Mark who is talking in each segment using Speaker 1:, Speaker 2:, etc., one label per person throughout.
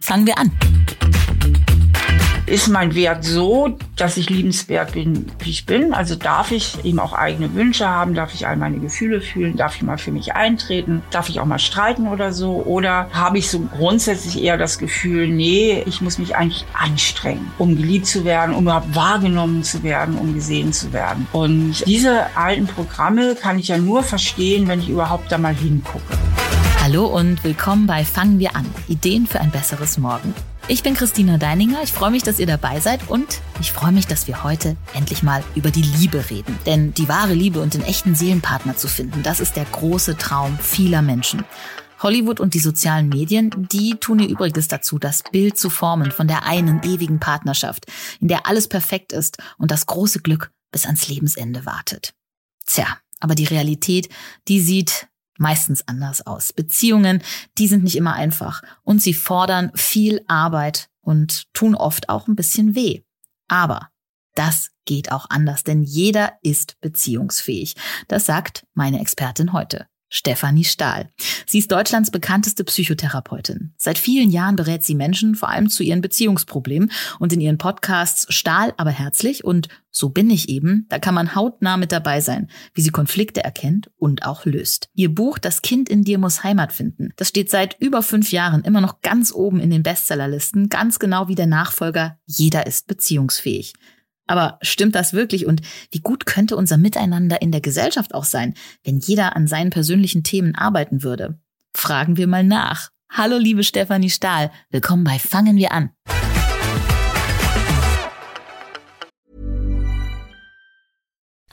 Speaker 1: Fangen wir an.
Speaker 2: Ist mein Wert so, dass ich liebenswert bin, wie ich bin? Also darf ich eben auch eigene Wünsche haben? Darf ich all meine Gefühle fühlen? Darf ich mal für mich eintreten? Darf ich auch mal streiten oder so? Oder habe ich so grundsätzlich eher das Gefühl, nee, ich muss mich eigentlich anstrengen, um geliebt zu werden, um überhaupt wahrgenommen zu werden, um gesehen zu werden? Und diese alten Programme kann ich ja nur verstehen, wenn ich überhaupt da mal hingucke.
Speaker 1: Hallo und willkommen bei Fangen wir an. Ideen für ein besseres Morgen. Ich bin Christina Deininger. Ich freue mich, dass ihr dabei seid und ich freue mich, dass wir heute endlich mal über die Liebe reden. Denn die wahre Liebe und den echten Seelenpartner zu finden, das ist der große Traum vieler Menschen. Hollywood und die sozialen Medien, die tun ihr Übriges dazu, das Bild zu formen von der einen ewigen Partnerschaft, in der alles perfekt ist und das große Glück bis ans Lebensende wartet. Tja, aber die Realität, die sieht meistens anders aus. Beziehungen, die sind nicht immer einfach und sie fordern viel Arbeit und tun oft auch ein bisschen weh. Aber das geht auch anders, denn jeder ist beziehungsfähig. Das sagt meine Expertin heute. Stefanie Stahl. Sie ist Deutschlands bekannteste Psychotherapeutin. Seit vielen Jahren berät sie Menschen vor allem zu ihren Beziehungsproblemen und in ihren Podcasts Stahl, aber herzlich und So bin ich eben, da kann man hautnah mit dabei sein, wie sie Konflikte erkennt und auch löst. Ihr Buch Das Kind in dir muss Heimat finden, das steht seit über fünf Jahren immer noch ganz oben in den Bestsellerlisten, ganz genau wie der Nachfolger Jeder ist beziehungsfähig. Aber stimmt das wirklich? Und wie gut könnte unser Miteinander in der Gesellschaft auch sein, wenn jeder an seinen persönlichen Themen arbeiten würde? Fragen wir mal nach. Hallo, liebe Stefanie Stahl. Willkommen bei Fangen wir an.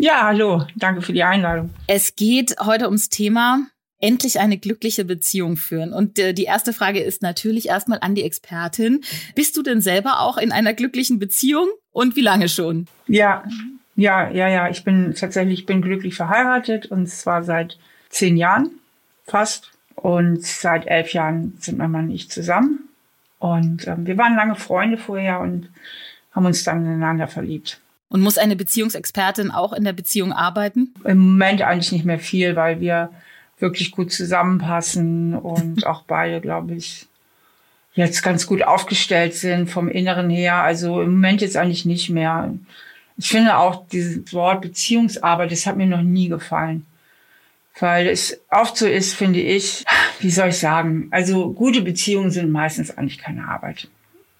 Speaker 2: Ja, hallo, danke für die Einladung.
Speaker 1: Es geht heute ums Thema endlich eine glückliche Beziehung führen. Und äh, die erste Frage ist natürlich erstmal an die Expertin. Bist du denn selber auch in einer glücklichen Beziehung und wie lange schon?
Speaker 2: Ja, ja, ja, ja. Ich bin tatsächlich, ich bin glücklich verheiratet und zwar seit zehn Jahren fast. Und seit elf Jahren sind mein Mann und ich zusammen. Und ähm, wir waren lange Freunde vorher und haben uns dann ineinander verliebt.
Speaker 1: Und muss eine Beziehungsexpertin auch in der Beziehung arbeiten?
Speaker 2: Im Moment eigentlich nicht mehr viel, weil wir wirklich gut zusammenpassen und auch beide, glaube ich, jetzt ganz gut aufgestellt sind vom Inneren her. Also im Moment jetzt eigentlich nicht mehr. Ich finde auch dieses Wort Beziehungsarbeit, das hat mir noch nie gefallen. Weil es oft so ist, finde ich, wie soll ich sagen, also gute Beziehungen sind meistens eigentlich keine Arbeit.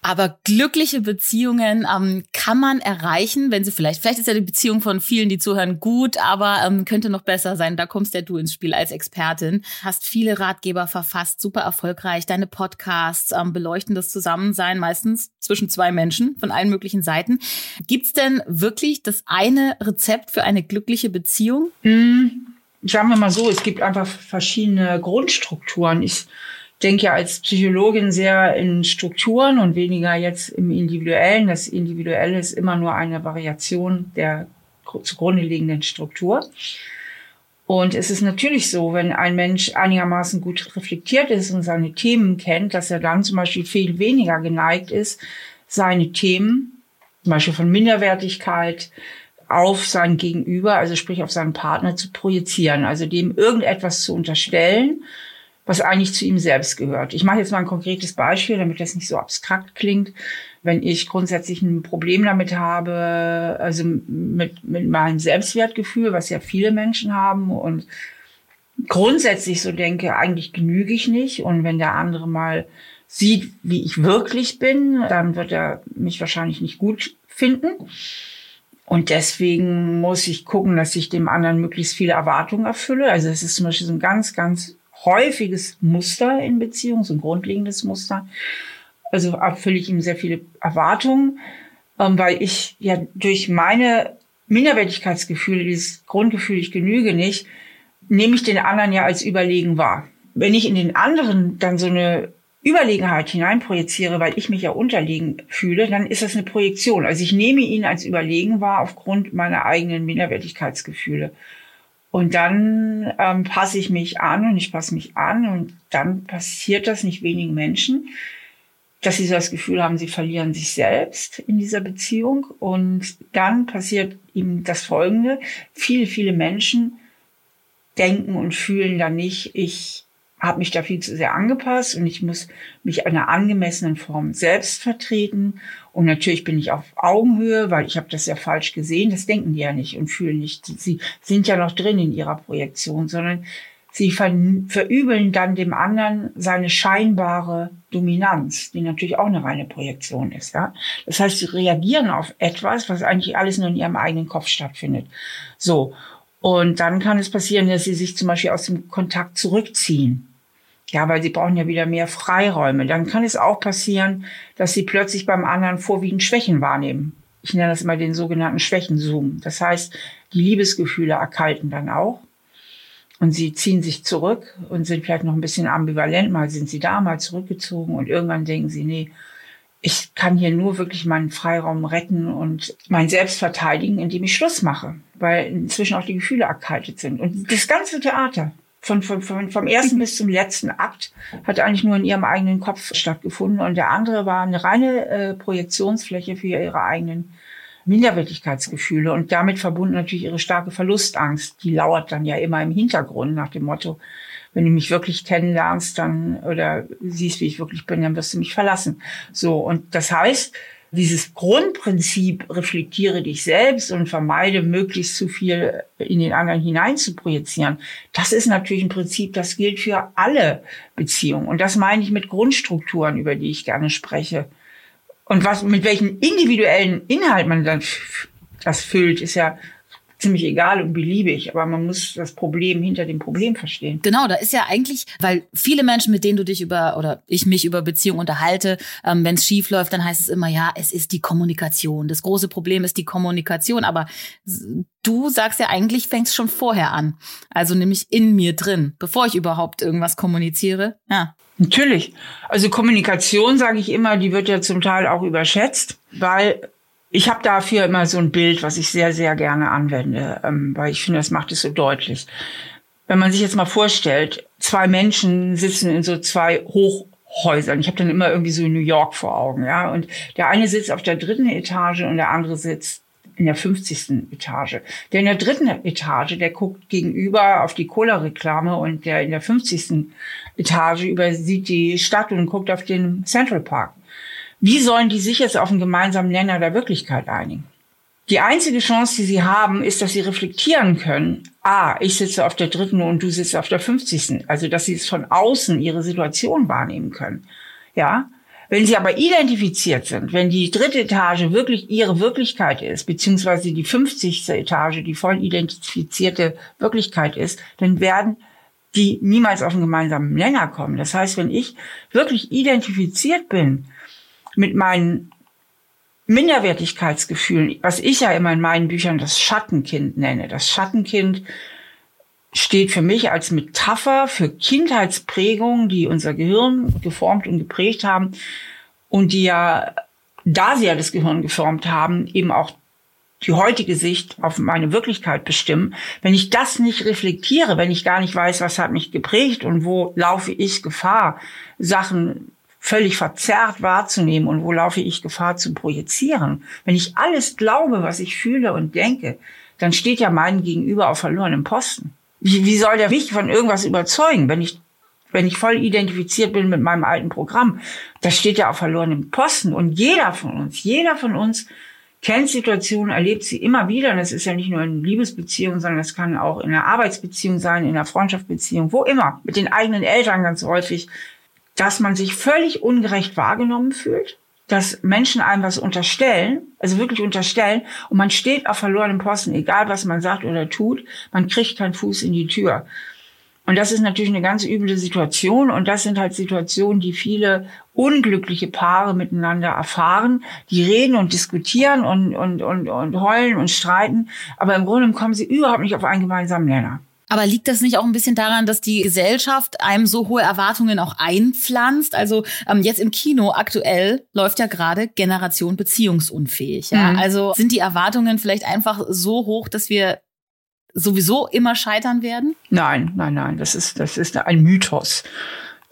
Speaker 1: Aber glückliche Beziehungen ähm, kann man erreichen, wenn sie vielleicht, vielleicht ist ja die Beziehung von vielen, die zuhören, gut, aber ähm, könnte noch besser sein. Da kommst ja du ins Spiel als Expertin. Hast viele Ratgeber verfasst, super erfolgreich. Deine Podcasts ähm, beleuchten das Zusammensein meistens zwischen zwei Menschen von allen möglichen Seiten. Gibt's denn wirklich das eine Rezept für eine glückliche Beziehung?
Speaker 2: Mm, sagen wir mal so, es gibt einfach verschiedene Grundstrukturen. Ich denke ja als Psychologin sehr in Strukturen und weniger jetzt im Individuellen. Das Individuelle ist immer nur eine Variation der zugrunde liegenden Struktur. Und es ist natürlich so, wenn ein Mensch einigermaßen gut reflektiert ist und seine Themen kennt, dass er dann zum Beispiel viel weniger geneigt ist, seine Themen, zum Beispiel von Minderwertigkeit, auf sein Gegenüber, also sprich auf seinen Partner zu projizieren, also dem irgendetwas zu unterstellen was eigentlich zu ihm selbst gehört. Ich mache jetzt mal ein konkretes Beispiel, damit das nicht so abstrakt klingt. Wenn ich grundsätzlich ein Problem damit habe, also mit, mit meinem Selbstwertgefühl, was ja viele Menschen haben und grundsätzlich so denke, eigentlich genüge ich nicht. Und wenn der andere mal sieht, wie ich wirklich bin, dann wird er mich wahrscheinlich nicht gut finden. Und deswegen muss ich gucken, dass ich dem anderen möglichst viele Erwartungen erfülle. Also es ist zum Beispiel so ein ganz, ganz häufiges Muster in Beziehungen, so ein grundlegendes Muster. Also erfülle ich ihm sehr viele Erwartungen, ähm, weil ich ja durch meine Minderwertigkeitsgefühle, dieses Grundgefühl, ich genüge nicht, nehme ich den anderen ja als überlegen wahr. Wenn ich in den anderen dann so eine Überlegenheit hineinprojiziere, weil ich mich ja unterlegen fühle, dann ist das eine Projektion. Also ich nehme ihn als überlegen wahr aufgrund meiner eigenen Minderwertigkeitsgefühle. Und dann ähm, passe ich mich an und ich passe mich an und dann passiert das nicht wenigen Menschen, dass sie so das Gefühl haben, sie verlieren sich selbst in dieser Beziehung. Und dann passiert eben das Folgende. Viele, viele Menschen denken und fühlen dann nicht, ich habe mich da viel zu sehr angepasst und ich muss mich in einer angemessenen Form selbst vertreten. Und natürlich bin ich auf Augenhöhe, weil ich habe das ja falsch gesehen. Das denken die ja nicht und fühlen nicht. Sie sind ja noch drin in ihrer Projektion, sondern sie ver verübeln dann dem anderen seine scheinbare Dominanz, die natürlich auch eine reine Projektion ist. Ja? Das heißt, sie reagieren auf etwas, was eigentlich alles nur in ihrem eigenen Kopf stattfindet. So. Und dann kann es passieren, dass sie sich zum Beispiel aus dem Kontakt zurückziehen ja, weil sie brauchen ja wieder mehr Freiräume. Dann kann es auch passieren, dass sie plötzlich beim anderen vorwiegend Schwächen wahrnehmen. Ich nenne das immer den sogenannten Schwächenzoom. Das heißt, die Liebesgefühle erkalten dann auch. Und sie ziehen sich zurück und sind vielleicht noch ein bisschen ambivalent. Mal sind sie da, mal zurückgezogen. Und irgendwann denken sie, nee, ich kann hier nur wirklich meinen Freiraum retten und mein Selbst verteidigen, indem ich Schluss mache. Weil inzwischen auch die Gefühle erkaltet sind. Und das ganze Theater, von, von, von, vom ersten bis zum letzten Akt hat eigentlich nur in ihrem eigenen Kopf stattgefunden und der andere war eine reine äh, Projektionsfläche für ihre eigenen Minderwertigkeitsgefühle und damit verbunden natürlich ihre starke Verlustangst. Die lauert dann ja immer im Hintergrund nach dem Motto, wenn du mich wirklich kennenlernst, dann oder siehst, wie ich wirklich bin, dann wirst du mich verlassen. So und das heißt, dieses Grundprinzip reflektiere dich selbst und vermeide möglichst zu viel in den anderen hinein zu projizieren. Das ist natürlich ein Prinzip, das gilt für alle Beziehungen. Und das meine ich mit Grundstrukturen, über die ich gerne spreche. Und was, mit welchen individuellen Inhalt man dann das füllt, ist ja ziemlich egal und beliebig, aber man muss das Problem hinter dem Problem verstehen.
Speaker 1: Genau, da ist ja eigentlich, weil viele Menschen, mit denen du dich über oder ich mich über Beziehungen unterhalte, ähm, wenn es schief läuft, dann heißt es immer, ja, es ist die Kommunikation. Das große Problem ist die Kommunikation, aber du sagst ja eigentlich, fängst schon vorher an. Also nämlich in mir drin, bevor ich überhaupt irgendwas kommuniziere. Ja.
Speaker 2: Natürlich. Also Kommunikation, sage ich immer, die wird ja zum Teil auch überschätzt, weil ich habe dafür immer so ein Bild, was ich sehr, sehr gerne anwende, ähm, weil ich finde, das macht es so deutlich. Wenn man sich jetzt mal vorstellt, zwei Menschen sitzen in so zwei Hochhäusern. Ich habe dann immer irgendwie so New York vor Augen, ja. Und der eine sitzt auf der dritten Etage und der andere sitzt in der 50. Etage. Der in der dritten Etage, der guckt gegenüber auf die Cola-Reklame und der in der 50. Etage übersieht die Stadt und guckt auf den Central Park. Wie sollen die sich jetzt auf einen gemeinsamen Nenner der Wirklichkeit einigen? Die einzige Chance, die sie haben, ist, dass sie reflektieren können. Ah, ich sitze auf der dritten und du sitzt auf der 50. Also, dass sie es von außen ihre Situation wahrnehmen können. Ja. Wenn sie aber identifiziert sind, wenn die dritte Etage wirklich ihre Wirklichkeit ist, beziehungsweise die 50. Etage die voll identifizierte Wirklichkeit ist, dann werden die niemals auf einen gemeinsamen Nenner kommen. Das heißt, wenn ich wirklich identifiziert bin mit meinen Minderwertigkeitsgefühlen, was ich ja immer in meinen Büchern das Schattenkind nenne. Das Schattenkind steht für mich als Metapher für Kindheitsprägungen, die unser Gehirn geformt und geprägt haben und die ja, da sie ja das Gehirn geformt haben, eben auch die heutige Sicht auf meine Wirklichkeit bestimmen. Wenn ich das nicht reflektiere, wenn ich gar nicht weiß, was hat mich geprägt und wo laufe ich Gefahr, Sachen völlig verzerrt wahrzunehmen und wo laufe ich Gefahr zu projizieren. Wenn ich alles glaube, was ich fühle und denke, dann steht ja mein Gegenüber auf verlorenem Posten. Wie, wie soll der mich von irgendwas überzeugen, wenn ich wenn ich voll identifiziert bin mit meinem alten Programm, das steht ja auf verlorenem Posten. Und jeder von uns, jeder von uns kennt Situationen, erlebt sie immer wieder. Und das ist ja nicht nur in Liebesbeziehungen, sondern das kann auch in einer Arbeitsbeziehung sein, in einer Freundschaftsbeziehung, wo immer. Mit den eigenen Eltern ganz häufig dass man sich völlig ungerecht wahrgenommen fühlt, dass Menschen einem was unterstellen, also wirklich unterstellen, und man steht auf verlorenem Posten, egal was man sagt oder tut, man kriegt keinen Fuß in die Tür. Und das ist natürlich eine ganz üble Situation und das sind halt Situationen, die viele unglückliche Paare miteinander erfahren. Die reden und diskutieren und, und, und, und heulen und streiten, aber im Grunde kommen sie überhaupt nicht auf einen gemeinsamen Nenner.
Speaker 1: Aber liegt das nicht auch ein bisschen daran, dass die Gesellschaft einem so hohe Erwartungen auch einpflanzt? Also ähm, jetzt im Kino aktuell läuft ja gerade Generation beziehungsunfähig. Ja? Mhm. Also sind die Erwartungen vielleicht einfach so hoch, dass wir sowieso immer scheitern werden?
Speaker 2: Nein, nein, nein. Das ist, das ist ein Mythos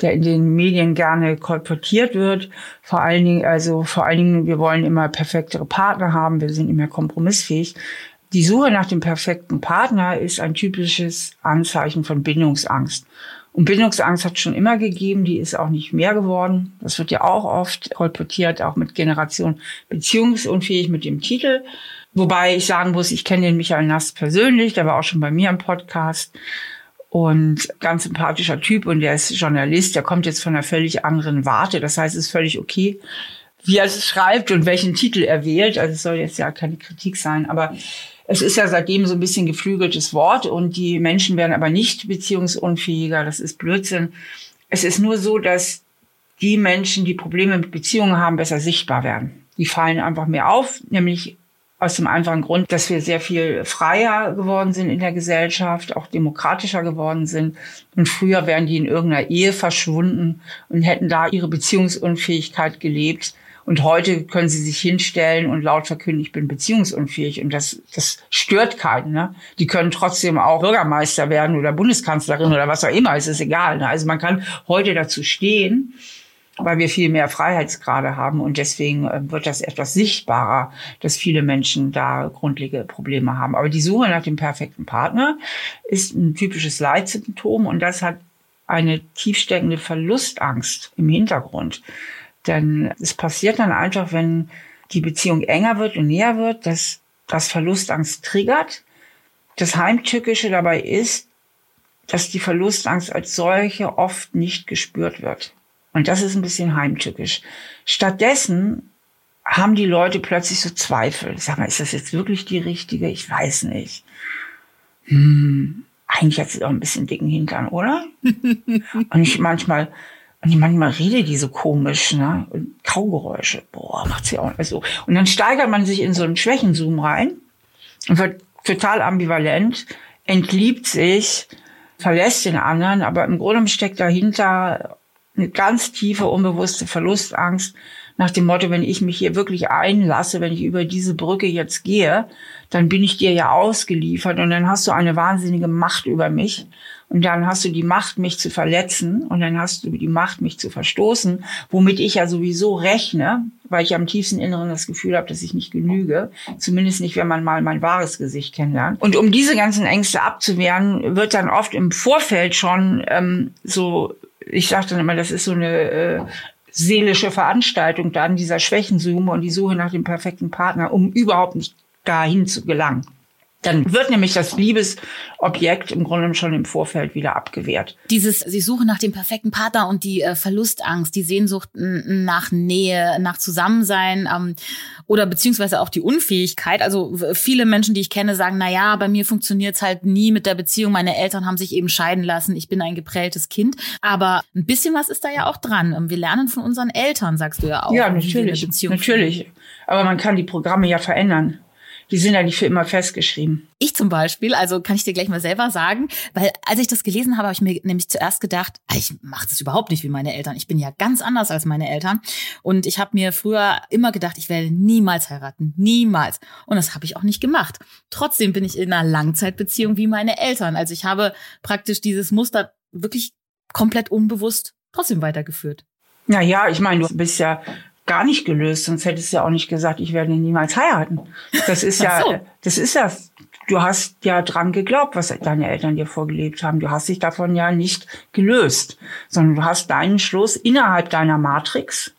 Speaker 2: der in den Medien gerne kolportiert wird. Vor allen Dingen, also vor allen Dingen, wir wollen immer perfektere Partner haben, wir sind immer kompromissfähig. Die Suche nach dem perfekten Partner ist ein typisches Anzeichen von Bindungsangst. Und Bindungsangst hat schon immer gegeben, die ist auch nicht mehr geworden. Das wird ja auch oft kolportiert, auch mit Generation beziehungsunfähig mit dem Titel. Wobei ich sagen muss, ich kenne den Michael Nass persönlich, der war auch schon bei mir im Podcast und ganz sympathischer Typ und der ist Journalist, der kommt jetzt von einer völlig anderen Warte. Das heißt, es ist völlig okay, wie er es schreibt und welchen Titel er wählt. Also es soll jetzt ja keine Kritik sein, aber es ist ja seitdem so ein bisschen geflügeltes Wort und die Menschen werden aber nicht beziehungsunfähiger. Das ist Blödsinn. Es ist nur so, dass die Menschen, die Probleme mit Beziehungen haben, besser sichtbar werden. Die fallen einfach mehr auf, nämlich aus dem einfachen Grund, dass wir sehr viel freier geworden sind in der Gesellschaft, auch demokratischer geworden sind. Und früher wären die in irgendeiner Ehe verschwunden und hätten da ihre Beziehungsunfähigkeit gelebt. Und heute können sie sich hinstellen und laut verkünden, ich bin beziehungsunfähig. Und das, das stört keinen. Ne? Die können trotzdem auch Bürgermeister werden oder Bundeskanzlerin oder was auch immer. Es ist egal. Ne? Also man kann heute dazu stehen, weil wir viel mehr Freiheitsgrade haben. Und deswegen äh, wird das etwas sichtbarer, dass viele Menschen da grundlegende Probleme haben. Aber die Suche nach dem perfekten Partner ist ein typisches Leitsymptom. Und das hat eine tiefsteckende Verlustangst im Hintergrund. Denn es passiert dann einfach, wenn die Beziehung enger wird und näher wird, dass das Verlustangst triggert. Das Heimtückische dabei ist, dass die Verlustangst als solche oft nicht gespürt wird. Und das ist ein bisschen heimtückisch. Stattdessen haben die Leute plötzlich so Zweifel. Sag mal, ist das jetzt wirklich die richtige? Ich weiß nicht. Hm, eigentlich hat sie auch ein bisschen dicken Hintern, oder? und ich manchmal, und manchmal redet die so komisch, ne? Und Kaugeräusche. Boah, macht sie auch nicht so. Und dann steigert man sich in so einen Schwächenzoom rein und wird total ambivalent, entliebt sich, verlässt den anderen, aber im Grunde steckt dahinter eine ganz tiefe, unbewusste Verlustangst nach dem Motto, wenn ich mich hier wirklich einlasse, wenn ich über diese Brücke jetzt gehe, dann bin ich dir ja ausgeliefert und dann hast du eine wahnsinnige Macht über mich und dann hast du die Macht, mich zu verletzen und dann hast du die Macht, mich zu verstoßen, womit ich ja sowieso rechne, weil ich am tiefsten Inneren das Gefühl habe, dass ich nicht genüge, zumindest nicht, wenn man mal mein wahres Gesicht kennenlernt. Und um diese ganzen Ängste abzuwehren, wird dann oft im Vorfeld schon ähm, so, ich sage dann immer, das ist so eine äh, seelische Veranstaltung dann, dieser Schwächenzoom und die Suche nach dem perfekten Partner, um überhaupt nicht dahin zu gelangen. Dann wird nämlich das Liebesobjekt im Grunde schon im Vorfeld wieder abgewehrt.
Speaker 1: Dieses, sie suchen nach dem perfekten Partner und die äh, Verlustangst, die Sehnsucht nach Nähe, nach Zusammensein ähm, oder beziehungsweise auch die Unfähigkeit. Also viele Menschen, die ich kenne, sagen, na ja, bei mir funktioniert's halt nie mit der Beziehung. Meine Eltern haben sich eben scheiden lassen. Ich bin ein geprelltes Kind. Aber ein bisschen was ist da ja auch dran. Ähm, wir lernen von unseren Eltern, sagst du ja auch.
Speaker 2: Ja, natürlich. Natürlich. Aber man kann die Programme ja verändern die sind ja nicht für immer festgeschrieben.
Speaker 1: Ich zum Beispiel, also kann ich dir gleich mal selber sagen, weil als ich das gelesen habe, habe ich mir nämlich zuerst gedacht, ah, ich mache das überhaupt nicht wie meine Eltern. Ich bin ja ganz anders als meine Eltern. Und ich habe mir früher immer gedacht, ich werde niemals heiraten. Niemals. Und das habe ich auch nicht gemacht. Trotzdem bin ich in einer Langzeitbeziehung wie meine Eltern. Also ich habe praktisch dieses Muster wirklich komplett unbewusst trotzdem weitergeführt.
Speaker 2: Na ja, ich meine, du bist ja gar nicht gelöst, sonst hättest du ja auch nicht gesagt, ich werde niemals heiraten. Das ist ja, so. das ist ja, du hast ja dran geglaubt, was deine Eltern dir vorgelebt haben. Du hast dich davon ja nicht gelöst, sondern du hast deinen Schluss innerhalb deiner Matrix.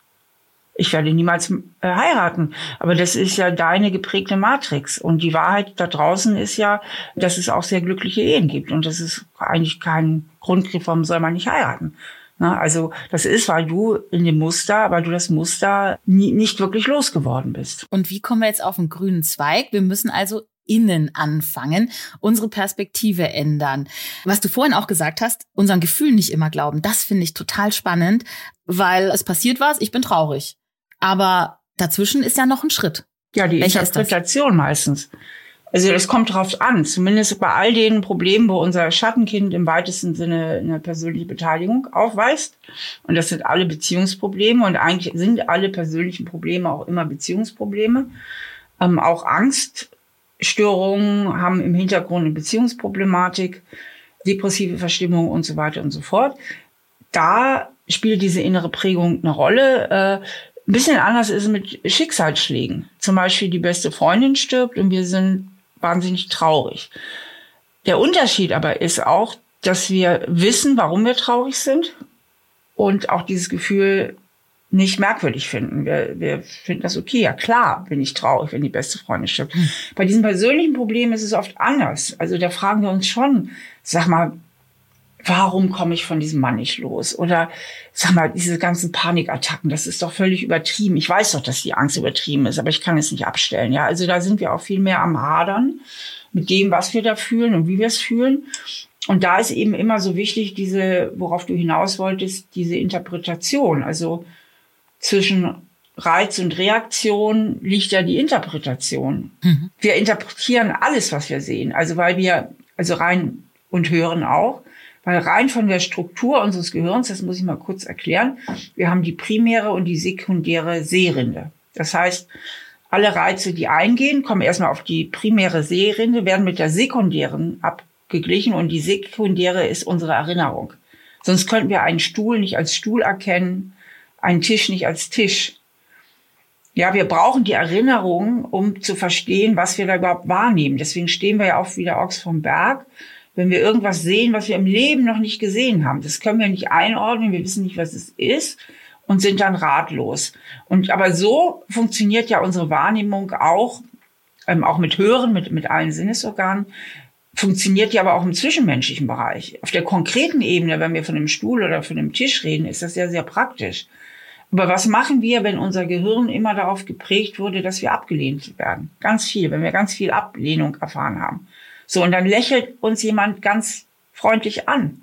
Speaker 2: Ich werde niemals äh, heiraten. Aber das ist ja deine geprägte Matrix. Und die Wahrheit da draußen ist ja, dass es auch sehr glückliche Ehen gibt. Und das ist eigentlich kein Grundgriff, warum soll man nicht heiraten. Ne? Also das ist, weil du in dem Muster, weil du das Muster nie, nicht wirklich losgeworden bist.
Speaker 1: Und wie kommen wir jetzt auf den grünen Zweig? Wir müssen also innen anfangen, unsere Perspektive ändern. Was du vorhin auch gesagt hast, unseren Gefühlen nicht immer glauben, das finde ich total spannend, weil es passiert was, ich bin traurig. Aber dazwischen ist ja noch ein Schritt.
Speaker 2: Ja, die Welcher Interpretation meistens. Also das kommt drauf an, zumindest bei all den Problemen, wo unser Schattenkind im weitesten Sinne eine persönliche Beteiligung aufweist. Und das sind alle Beziehungsprobleme und eigentlich sind alle persönlichen Probleme auch immer Beziehungsprobleme. Ähm, auch Angststörungen haben im Hintergrund eine Beziehungsproblematik, depressive Verstimmung und so weiter und so fort. Da spielt diese innere Prägung eine Rolle. Äh, ein bisschen anders ist es mit Schicksalsschlägen. Zum Beispiel die beste Freundin stirbt und wir sind wahnsinnig traurig. Der Unterschied aber ist auch, dass wir wissen, warum wir traurig sind und auch dieses Gefühl nicht merkwürdig finden. Wir, wir finden das okay. Ja klar bin ich traurig, wenn die beste Freundin stirbt. Hm. Bei diesen persönlichen Problemen ist es oft anders. Also da fragen wir uns schon, sag mal, warum komme ich von diesem Mann nicht los? Oder sag mal, diese ganzen Panikattacken, das ist doch völlig übertrieben. Ich weiß doch, dass die Angst übertrieben ist, aber ich kann es nicht abstellen. Ja, also da sind wir auch viel mehr am Hadern mit dem, was wir da fühlen und wie wir es fühlen. Und da ist eben immer so wichtig, diese, worauf du hinaus wolltest, diese Interpretation. Also zwischen Reiz und Reaktion liegt ja die Interpretation. Mhm. Wir interpretieren alles, was wir sehen. Also weil wir, also rein und hören auch, weil rein von der Struktur unseres Gehirns, das muss ich mal kurz erklären, wir haben die primäre und die sekundäre Sehrinde. Das heißt, alle Reize, die eingehen, kommen erstmal auf die primäre Sehrinde, werden mit der sekundären abgeglichen und die sekundäre ist unsere Erinnerung. Sonst könnten wir einen Stuhl nicht als Stuhl erkennen, einen Tisch nicht als Tisch. Ja, wir brauchen die Erinnerung, um zu verstehen, was wir da überhaupt wahrnehmen. Deswegen stehen wir ja auch wieder Ochs vom Berg wenn wir irgendwas sehen, was wir im Leben noch nicht gesehen haben. Das können wir nicht einordnen, wir wissen nicht, was es ist und sind dann ratlos. Und aber so funktioniert ja unsere Wahrnehmung auch, ähm, auch mit Hören, mit, mit allen Sinnesorganen, funktioniert ja aber auch im zwischenmenschlichen Bereich. Auf der konkreten Ebene, wenn wir von einem Stuhl oder von einem Tisch reden, ist das ja sehr praktisch. Aber was machen wir, wenn unser Gehirn immer darauf geprägt wurde, dass wir abgelehnt werden? Ganz viel, wenn wir ganz viel Ablehnung erfahren haben. So, und dann lächelt uns jemand ganz freundlich an.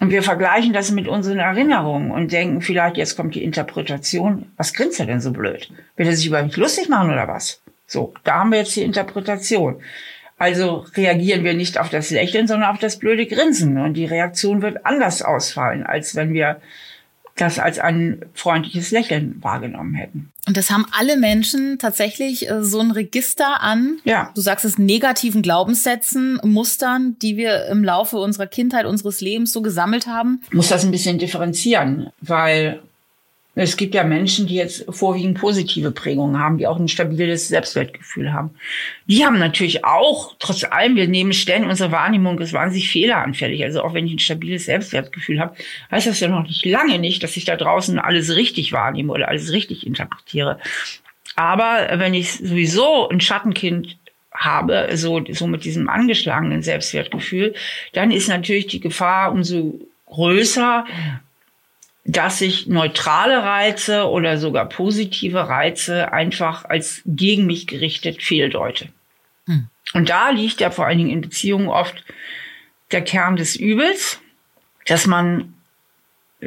Speaker 2: Und wir vergleichen das mit unseren Erinnerungen und denken vielleicht, jetzt kommt die Interpretation. Was grinst er denn so blöd? Will er sich über mich lustig machen oder was? So, da haben wir jetzt die Interpretation. Also reagieren wir nicht auf das Lächeln, sondern auf das blöde Grinsen. Und die Reaktion wird anders ausfallen, als wenn wir das als ein freundliches Lächeln wahrgenommen hätten.
Speaker 1: Und das haben alle Menschen tatsächlich äh, so ein Register an, ja. du sagst es, negativen Glaubenssätzen, Mustern, die wir im Laufe unserer Kindheit, unseres Lebens so gesammelt haben?
Speaker 2: Ich muss das ein bisschen differenzieren, weil es gibt ja Menschen, die jetzt vorwiegend positive Prägungen haben, die auch ein stabiles Selbstwertgefühl haben. Die haben natürlich auch, trotz allem, wir nehmen ständig, unsere Wahrnehmung ist wahnsinnig fehleranfällig. Also auch wenn ich ein stabiles Selbstwertgefühl habe, heißt das ja noch nicht lange nicht, dass ich da draußen alles richtig wahrnehme oder alles richtig interpretiere. Aber wenn ich sowieso ein Schattenkind habe, so, so mit diesem angeschlagenen Selbstwertgefühl, dann ist natürlich die Gefahr umso größer, dass ich neutrale Reize oder sogar positive Reize einfach als gegen mich gerichtet fehldeute. Hm. Und da liegt ja vor allen Dingen in Beziehungen oft der Kern des Übels, dass man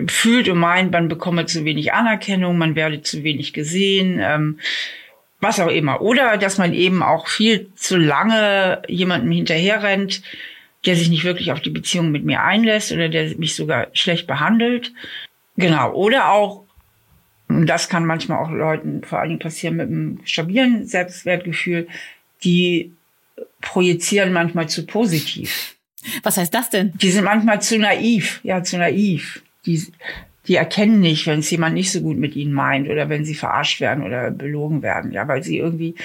Speaker 2: fühlt und meint, man bekomme zu wenig Anerkennung, man werde zu wenig gesehen, ähm, was auch immer. Oder dass man eben auch viel zu lange jemandem hinterherrennt, der sich nicht wirklich auf die Beziehung mit mir einlässt oder der mich sogar schlecht behandelt. Genau. Oder auch, das kann manchmal auch Leuten vor allen Dingen passieren mit einem stabilen Selbstwertgefühl, die projizieren manchmal zu positiv.
Speaker 1: Was heißt das denn?
Speaker 2: Die sind manchmal zu naiv, ja, zu naiv. Die, die erkennen nicht, wenn es jemand nicht so gut mit ihnen meint oder wenn sie verarscht werden oder belogen werden, ja, weil sie irgendwie,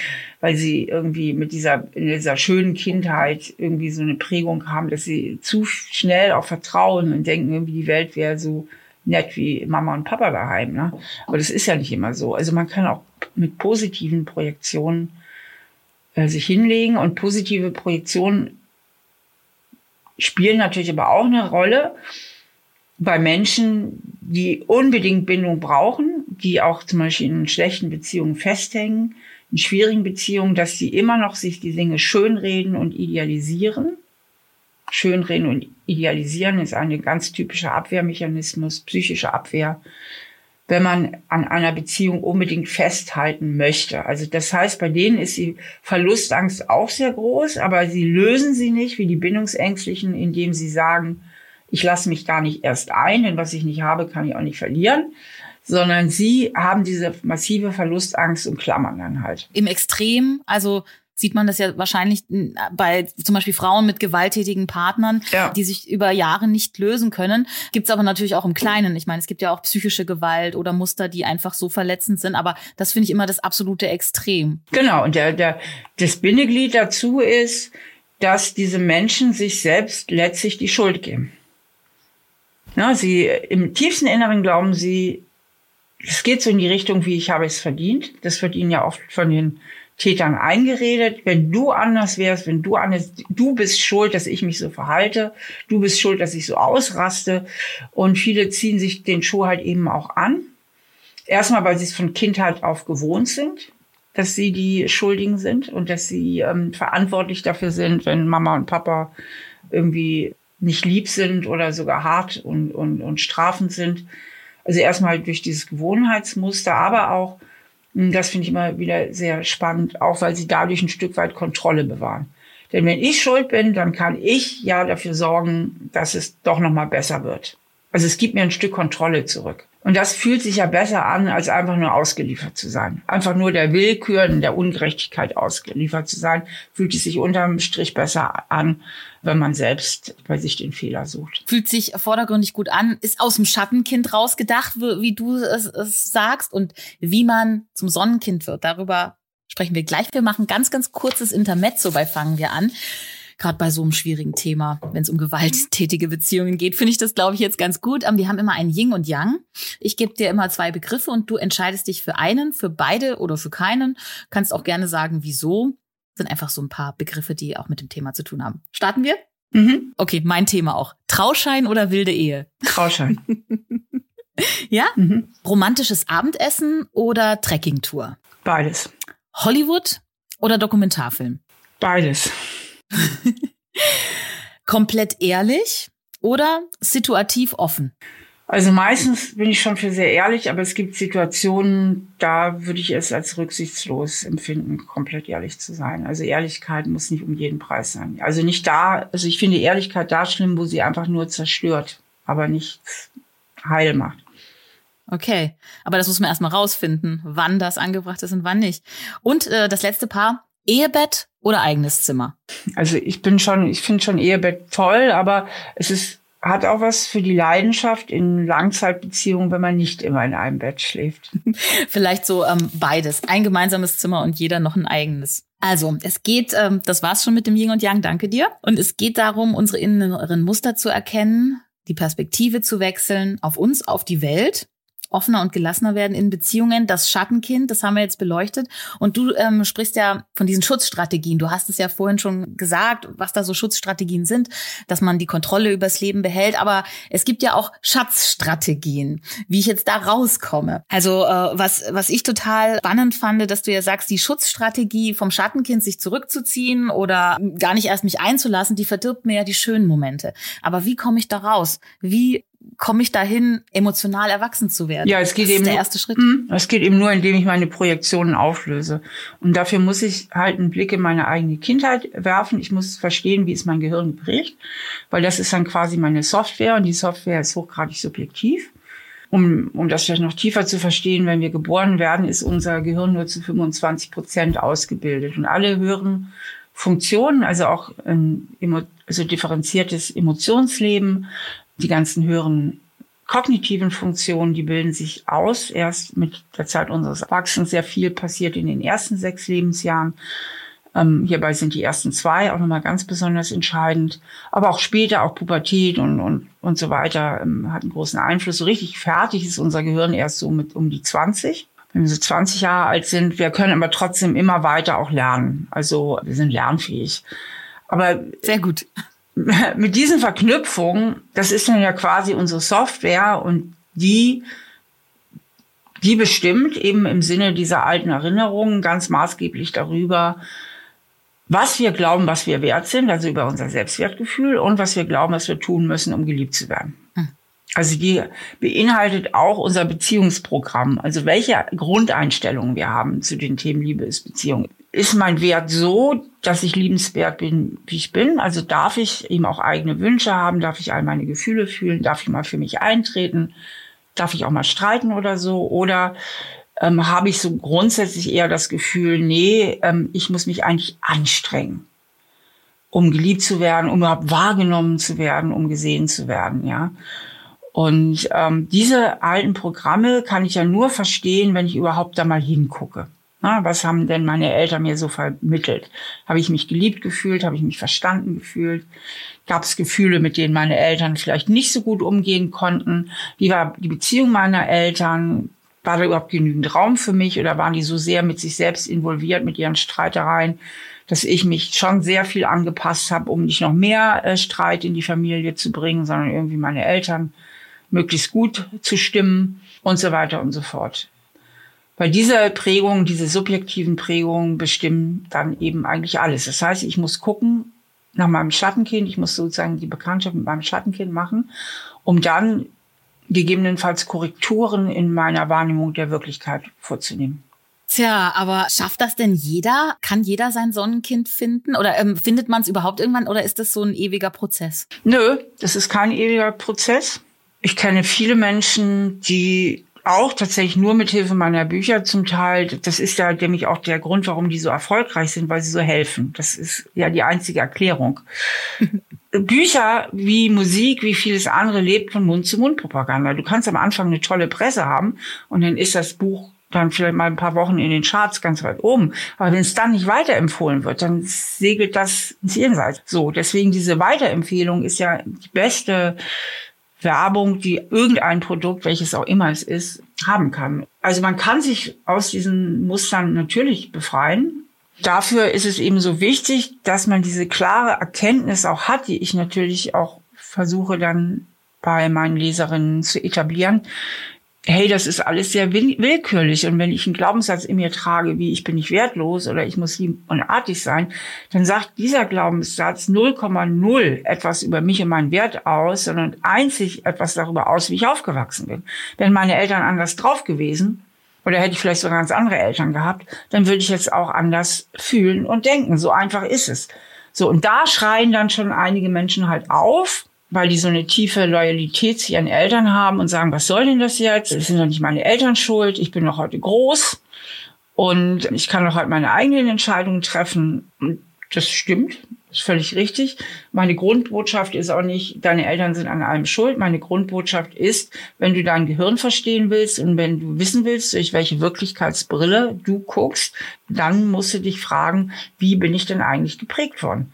Speaker 2: weil sie irgendwie mit dieser, in dieser schönen Kindheit irgendwie so eine Prägung haben, dass sie zu schnell auch vertrauen und denken irgendwie, die Welt wäre so, nett wie Mama und Papa daheim. Ne? Aber das ist ja nicht immer so. Also man kann auch mit positiven Projektionen äh, sich hinlegen und positive Projektionen spielen natürlich aber auch eine Rolle bei Menschen, die unbedingt Bindung brauchen, die auch zum Beispiel in schlechten Beziehungen festhängen, in schwierigen Beziehungen, dass sie immer noch sich die Dinge schönreden und idealisieren Schönreden und Idealisieren ist ein ganz typischer Abwehrmechanismus, psychische Abwehr. wenn man an einer Beziehung unbedingt festhalten möchte. Also das heißt, bei denen ist die Verlustangst auch sehr groß, aber sie lösen sie nicht wie die Bindungsängstlichen, indem sie sagen, ich lasse mich gar nicht erst ein, denn was ich nicht habe, kann ich auch nicht verlieren, sondern sie haben diese massive Verlustangst und klammern dann halt.
Speaker 1: Im Extrem, also sieht man das ja wahrscheinlich bei zum Beispiel Frauen mit gewalttätigen Partnern, ja. die sich über Jahre nicht lösen können. Gibt es aber natürlich auch im Kleinen. Ich meine, es gibt ja auch psychische Gewalt oder Muster, die einfach so verletzend sind. Aber das finde ich immer das absolute Extrem.
Speaker 2: Genau. Und der, der, das Bindeglied dazu ist, dass diese Menschen sich selbst letztlich die Schuld geben. Na, sie im tiefsten Inneren glauben sie, es geht so in die Richtung, wie ich habe es verdient. Das wird ihnen ja oft von den Tätern eingeredet. Wenn du anders wärst, wenn du anders, du bist schuld, dass ich mich so verhalte. Du bist schuld, dass ich so ausraste. Und viele ziehen sich den Schuh halt eben auch an. Erstmal, weil sie es von Kindheit auf gewohnt sind, dass sie die Schuldigen sind und dass sie ähm, verantwortlich dafür sind, wenn Mama und Papa irgendwie nicht lieb sind oder sogar hart und, und, und strafend sind. Also erstmal durch dieses Gewohnheitsmuster, aber auch das finde ich immer wieder sehr spannend, auch weil sie dadurch ein Stück weit Kontrolle bewahren. Denn wenn ich schuld bin, dann kann ich ja dafür sorgen, dass es doch noch mal besser wird. Also es gibt mir ein Stück Kontrolle zurück. Und das fühlt sich ja besser an, als einfach nur ausgeliefert zu sein. Einfach nur der Willkür und der Ungerechtigkeit ausgeliefert zu sein, fühlt es sich unterm Strich besser an, wenn man selbst bei sich den Fehler sucht.
Speaker 1: Fühlt sich vordergründig gut an, ist aus dem Schattenkind rausgedacht, wie du es, es sagst, und wie man zum Sonnenkind wird. Darüber sprechen wir gleich. Wir machen ganz, ganz kurzes Intermezzo bei Fangen wir an gerade bei so einem schwierigen Thema, wenn es um gewalttätige Beziehungen geht, finde ich das, glaube ich, jetzt ganz gut. Aber die haben immer ein Yin und Yang. Ich gebe dir immer zwei Begriffe und du entscheidest dich für einen, für beide oder für keinen. Kannst auch gerne sagen, wieso. Das sind einfach so ein paar Begriffe, die auch mit dem Thema zu tun haben. Starten wir? Mhm. Okay, mein Thema auch. Trauschein oder wilde Ehe?
Speaker 2: Trauschein.
Speaker 1: ja? Mhm. Romantisches Abendessen oder Trekkingtour?
Speaker 2: Beides.
Speaker 1: Hollywood oder Dokumentarfilm?
Speaker 2: Beides.
Speaker 1: Komplett ehrlich oder situativ offen?
Speaker 2: Also meistens bin ich schon für sehr ehrlich, aber es gibt Situationen, da würde ich es als rücksichtslos empfinden, komplett ehrlich zu sein. Also Ehrlichkeit muss nicht um jeden Preis sein. Also nicht da, also ich finde Ehrlichkeit da schlimm, wo sie einfach nur zerstört, aber nichts heil macht.
Speaker 1: Okay, aber das muss man erstmal rausfinden, wann das angebracht ist und wann nicht. Und äh, das letzte Paar, Ehebett oder eigenes Zimmer?
Speaker 2: Also ich bin schon, ich finde schon Ehebett toll, aber es ist hat auch was für die Leidenschaft in Langzeitbeziehungen, wenn man nicht immer in einem Bett schläft.
Speaker 1: Vielleicht so ähm, beides. Ein gemeinsames Zimmer und jeder noch ein eigenes. Also, es geht, ähm, das war's schon mit dem Yin und Yang, danke dir. Und es geht darum, unsere inneren Muster zu erkennen, die Perspektive zu wechseln auf uns, auf die Welt offener und gelassener werden in Beziehungen. Das Schattenkind, das haben wir jetzt beleuchtet. Und du ähm, sprichst ja von diesen Schutzstrategien. Du hast es ja vorhin schon gesagt, was da so Schutzstrategien sind, dass man die Kontrolle übers Leben behält. Aber es gibt ja auch Schatzstrategien, wie ich jetzt da rauskomme. Also äh, was, was ich total spannend fand, dass du ja sagst, die Schutzstrategie vom Schattenkind sich zurückzuziehen oder gar nicht erst mich einzulassen, die verdirbt mir ja die schönen Momente. Aber wie komme ich da raus? Wie komme ich dahin, emotional erwachsen zu werden?
Speaker 2: Ja, es geht das eben.
Speaker 1: Ist der erste Schritt.
Speaker 2: Mh, es geht eben nur, indem ich meine Projektionen auflöse. Und dafür muss ich halt einen Blick in meine eigene Kindheit werfen. Ich muss verstehen, wie ist mein Gehirn geprägt, weil das ist dann quasi meine Software und die Software ist hochgradig subjektiv. Um, um das vielleicht noch tiefer zu verstehen, wenn wir geboren werden, ist unser Gehirn nur zu 25 Prozent ausgebildet. Und alle höheren Funktionen, also auch ein also differenziertes Emotionsleben, die ganzen höheren kognitiven Funktionen, die bilden sich aus. Erst mit der Zeit unseres Erwachsens sehr viel passiert in den ersten sechs Lebensjahren. Ähm, hierbei sind die ersten zwei auch nochmal ganz besonders entscheidend. Aber auch später, auch Pubertät und, und, und so weiter, ähm, hat einen großen Einfluss. So richtig fertig ist unser Gehirn erst so mit um die 20. Wenn wir so 20 Jahre alt sind, wir können aber trotzdem immer weiter auch lernen. Also wir sind lernfähig.
Speaker 1: Aber sehr gut.
Speaker 2: mit diesen Verknüpfungen, das ist dann ja quasi unsere Software und die, die bestimmt eben im Sinne dieser alten Erinnerungen ganz maßgeblich darüber, was wir glauben, was wir wert sind, also über unser Selbstwertgefühl und was wir glauben, was wir tun müssen, um geliebt zu werden. Hm. Also die beinhaltet auch unser Beziehungsprogramm. Also welche Grundeinstellungen wir haben zu den Themen Liebe ist Beziehung. Ist mein Wert so, dass ich liebenswert bin, wie ich bin? Also darf ich eben auch eigene Wünsche haben? Darf ich all meine Gefühle fühlen? Darf ich mal für mich eintreten? Darf ich auch mal streiten oder so? Oder ähm, habe ich so grundsätzlich eher das Gefühl, nee, ähm, ich muss mich eigentlich anstrengen, um geliebt zu werden, um überhaupt wahrgenommen zu werden, um gesehen zu werden, ja? Und ähm, diese alten Programme kann ich ja nur verstehen, wenn ich überhaupt da mal hingucke. Na, was haben denn meine Eltern mir so vermittelt? Habe ich mich geliebt gefühlt? Habe ich mich verstanden gefühlt? Gab es Gefühle, mit denen meine Eltern vielleicht nicht so gut umgehen konnten? Wie war die Beziehung meiner Eltern? War da überhaupt genügend Raum für mich oder waren die so sehr mit sich selbst involviert, mit ihren Streitereien, dass ich mich schon sehr viel angepasst habe, um nicht noch mehr äh, Streit in die Familie zu bringen, sondern irgendwie meine Eltern möglichst gut zu stimmen und so weiter und so fort. Weil diese Prägungen, diese subjektiven Prägungen bestimmen dann eben eigentlich alles. Das heißt, ich muss gucken nach meinem Schattenkind, ich muss sozusagen die Bekanntschaft mit meinem Schattenkind machen, um dann gegebenenfalls Korrekturen in meiner Wahrnehmung der Wirklichkeit vorzunehmen.
Speaker 1: Tja, aber schafft das denn jeder? Kann jeder sein Sonnenkind finden? Oder ähm, findet man es überhaupt irgendwann oder ist das so ein ewiger Prozess?
Speaker 2: Nö, das ist kein ewiger Prozess. Ich kenne viele Menschen, die auch tatsächlich nur mit Hilfe meiner Bücher zum Teil, das ist ja nämlich auch der Grund, warum die so erfolgreich sind, weil sie so helfen. Das ist ja die einzige Erklärung. Bücher wie Musik, wie vieles andere lebt von Mund-zu-Mund-Propaganda. Du kannst am Anfang eine tolle Presse haben und dann ist das Buch dann vielleicht mal ein paar Wochen in den Charts ganz weit oben. Aber wenn es dann nicht weiterempfohlen wird, dann segelt das ins Jenseits. So, deswegen diese Weiterempfehlung ist ja die beste Werbung, die irgendein Produkt, welches auch immer es ist, haben kann. Also man kann sich aus diesen Mustern natürlich befreien. Dafür ist es eben so wichtig, dass man diese klare Erkenntnis auch hat, die ich natürlich auch versuche dann bei meinen Leserinnen zu etablieren, hey, das ist alles sehr willkürlich. Und wenn ich einen Glaubenssatz in mir trage, wie ich bin nicht wertlos oder ich muss lieb und artig sein, dann sagt dieser Glaubenssatz 0,0 etwas über mich und meinen Wert aus, sondern einzig etwas darüber aus, wie ich aufgewachsen bin. Wenn meine Eltern anders drauf gewesen, oder hätte ich vielleicht sogar ganz andere Eltern gehabt, dann würde ich jetzt auch anders fühlen und denken. So einfach ist es. So, und da schreien dann schon einige Menschen halt auf, weil die so eine tiefe Loyalität zu ihren Eltern haben und sagen, was soll denn das jetzt? Das sind doch nicht meine Eltern schuld, ich bin doch heute groß und ich kann doch halt meine eigenen Entscheidungen treffen. Und das stimmt, ist völlig richtig. Meine Grundbotschaft ist auch nicht, deine Eltern sind an allem schuld. Meine Grundbotschaft ist, wenn du dein Gehirn verstehen willst und wenn du wissen willst, durch welche Wirklichkeitsbrille du guckst, dann musst du dich fragen, wie bin ich denn eigentlich geprägt worden?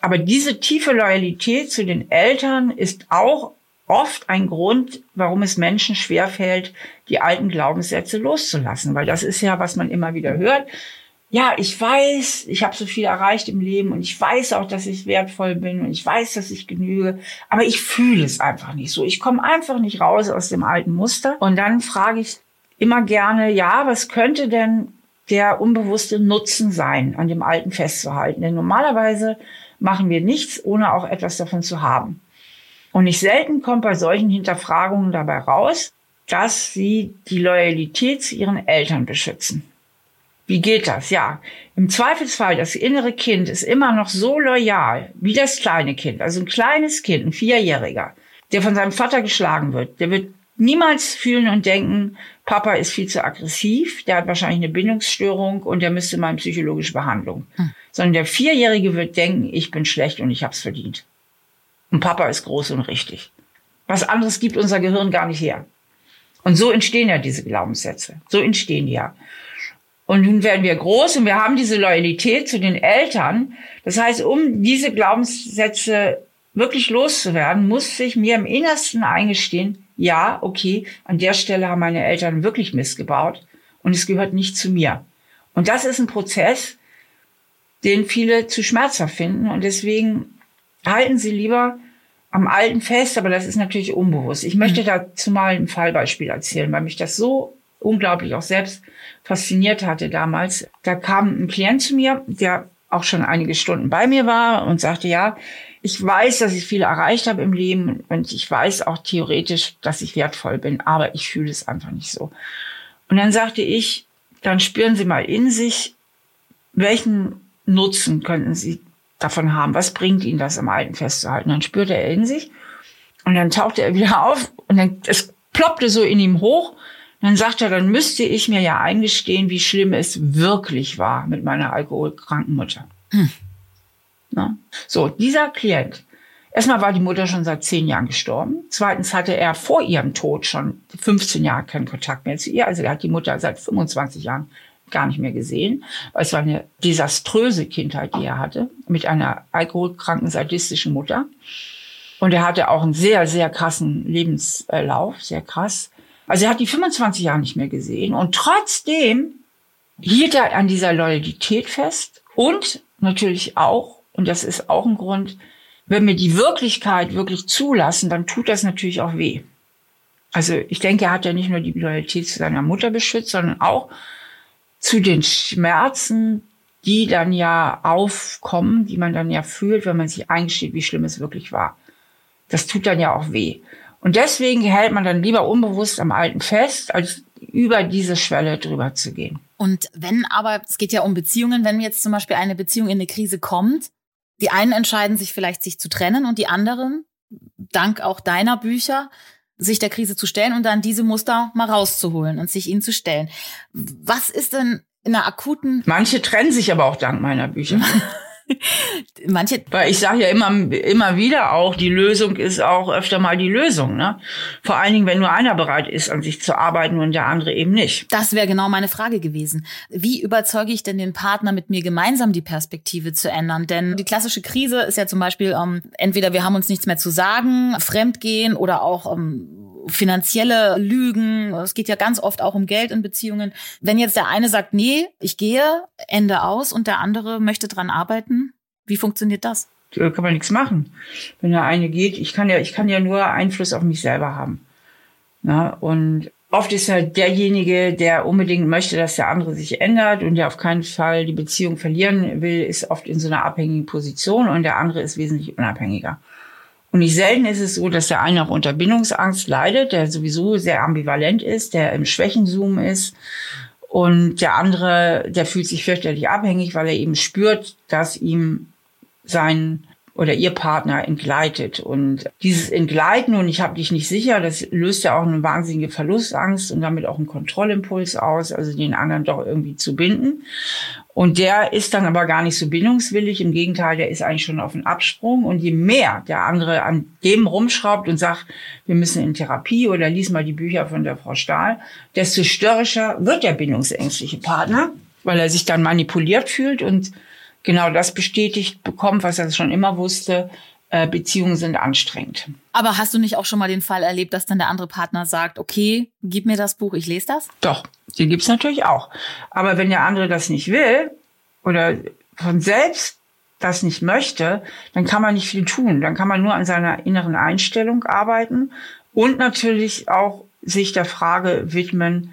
Speaker 2: Aber diese tiefe Loyalität zu den Eltern ist auch oft ein Grund, warum es Menschen schwerfällt, die alten Glaubenssätze loszulassen. Weil das ist ja, was man immer wieder hört. Ja, ich weiß, ich habe so viel erreicht im Leben und ich weiß auch, dass ich wertvoll bin und ich weiß, dass ich genüge, aber ich fühle es einfach nicht so. Ich komme einfach nicht raus aus dem alten Muster. Und dann frage ich immer gerne, ja, was könnte denn der unbewusste Nutzen sein, an dem Alten festzuhalten? Denn normalerweise machen wir nichts, ohne auch etwas davon zu haben. Und nicht selten kommt bei solchen Hinterfragungen dabei raus, dass sie die Loyalität zu ihren Eltern beschützen. Wie geht das? Ja, im Zweifelsfall, das innere Kind ist immer noch so loyal wie das kleine Kind. Also ein kleines Kind, ein Vierjähriger, der von seinem Vater geschlagen wird. Der wird niemals fühlen und denken, Papa ist viel zu aggressiv, der hat wahrscheinlich eine Bindungsstörung und der müsste mal in psychologische Behandlung. Hm. Sondern der Vierjährige wird denken, ich bin schlecht und ich hab's verdient. Und Papa ist groß und richtig. Was anderes gibt unser Gehirn gar nicht her. Und so entstehen ja diese Glaubenssätze. So entstehen die ja. Und nun werden wir groß und wir haben diese Loyalität zu den Eltern. Das heißt, um diese Glaubenssätze wirklich loszuwerden, muss ich mir im Innersten eingestehen, ja, okay, an der Stelle haben meine Eltern wirklich missgebaut und es gehört nicht zu mir. Und das ist ein Prozess, den viele zu schmerzhaft finden und deswegen halten sie lieber am Alten fest, aber das ist natürlich unbewusst. Ich möchte mhm. dazu mal ein Fallbeispiel erzählen, weil mich das so unglaublich auch selbst fasziniert hatte damals. Da kam ein Klient zu mir, der auch schon einige Stunden bei mir war und sagte, ja, Ich weiß, dass ich viel erreicht habe im Leben und ich weiß auch theoretisch, dass ich wertvoll bin, aber ich fühle es einfach nicht so. Und dann sagte ich, dann spüren Sie mal in sich, welchen Nutzen könnten Sie davon haben? Was bringt Ihnen das am Alten festzuhalten? Dann spürte er in sich und dann tauchte er wieder auf und dann, es ploppte so in ihm hoch. Dann sagte er, dann müsste ich mir ja eingestehen, wie schlimm es wirklich war mit meiner alkoholkranken Mutter. Hm. Na? So, dieser Klient. Erstmal war die Mutter schon seit zehn Jahren gestorben. Zweitens hatte er vor ihrem Tod schon 15 Jahre keinen Kontakt mehr zu ihr. Also er hat die Mutter seit 25 Jahren gar nicht mehr gesehen. Es war eine desaströse Kindheit, die er hatte, mit einer alkoholkranken, sadistischen Mutter. Und er hatte auch einen sehr, sehr krassen Lebenslauf, sehr krass. Also er hat die 25 Jahre nicht mehr gesehen. Und trotzdem hielt er an dieser Loyalität fest und natürlich auch, und das ist auch ein Grund, wenn wir die Wirklichkeit wirklich zulassen, dann tut das natürlich auch weh. Also ich denke, er hat ja nicht nur die Loyalität zu seiner Mutter beschützt, sondern auch zu den Schmerzen, die dann ja aufkommen, die man dann ja fühlt, wenn man sich eingesteht, wie schlimm es wirklich war. Das tut dann ja auch weh. Und deswegen hält man dann lieber unbewusst am Alten fest, als über diese Schwelle drüber zu gehen.
Speaker 1: Und wenn aber, es geht ja um Beziehungen, wenn jetzt zum Beispiel eine Beziehung in eine Krise kommt, die einen entscheiden sich vielleicht, sich zu trennen und die anderen, dank auch deiner Bücher, sich der Krise zu stellen und dann diese Muster mal rauszuholen und sich ihnen zu stellen. Was ist denn in einer akuten...
Speaker 2: Manche trennen sich aber auch dank meiner Bücher.
Speaker 1: Manche.
Speaker 2: Weil ich sage ja immer, immer wieder auch, die Lösung ist auch öfter mal die Lösung. Ne? Vor allen Dingen, wenn nur einer bereit ist, an sich zu arbeiten und der andere eben nicht.
Speaker 1: Das wäre genau meine Frage gewesen. Wie überzeuge ich denn den Partner, mit mir gemeinsam die Perspektive zu ändern? Denn die klassische Krise ist ja zum Beispiel, ähm, entweder wir haben uns nichts mehr zu sagen, Fremdgehen oder auch ähm, finanzielle Lügen. Es geht ja ganz oft auch um Geld in Beziehungen. Wenn jetzt der eine sagt, nee, ich gehe, Ende aus und der andere möchte dran arbeiten, wie funktioniert das?
Speaker 2: Da kann man nichts machen. Wenn der eine geht, ich kann ja, ich kann ja nur Einfluss auf mich selber haben. Na, und oft ist ja derjenige, der unbedingt möchte, dass der andere sich ändert und der auf keinen Fall die Beziehung verlieren will, ist oft in so einer abhängigen Position und der andere ist wesentlich unabhängiger. Und nicht selten ist es so, dass der eine auch unter Bindungsangst leidet, der sowieso sehr ambivalent ist, der im Schwächenzoom ist. Und der andere, der fühlt sich fürchterlich abhängig, weil er eben spürt, dass ihm sein oder ihr Partner entgleitet. Und dieses Entgleiten und ich habe dich nicht sicher, das löst ja auch eine wahnsinnige Verlustangst und damit auch einen Kontrollimpuls aus, also den anderen doch irgendwie zu binden. Und der ist dann aber gar nicht so bindungswillig. Im Gegenteil, der ist eigentlich schon auf den Absprung. Und je mehr der andere an dem rumschraubt und sagt, wir müssen in Therapie oder lies mal die Bücher von der Frau Stahl, desto störrischer wird der bindungsängstliche Partner, weil er sich dann manipuliert fühlt und genau das bestätigt bekommt, was er schon immer wusste. Äh, Beziehungen sind anstrengend.
Speaker 1: Aber hast du nicht auch schon mal den Fall erlebt, dass dann der andere Partner sagt, okay, gib mir das Buch, ich lese das?
Speaker 2: Doch, den gibt's natürlich auch. Aber wenn der andere das nicht will oder von selbst das nicht möchte, dann kann man nicht viel tun. Dann kann man nur an seiner inneren Einstellung arbeiten und natürlich auch sich der Frage widmen,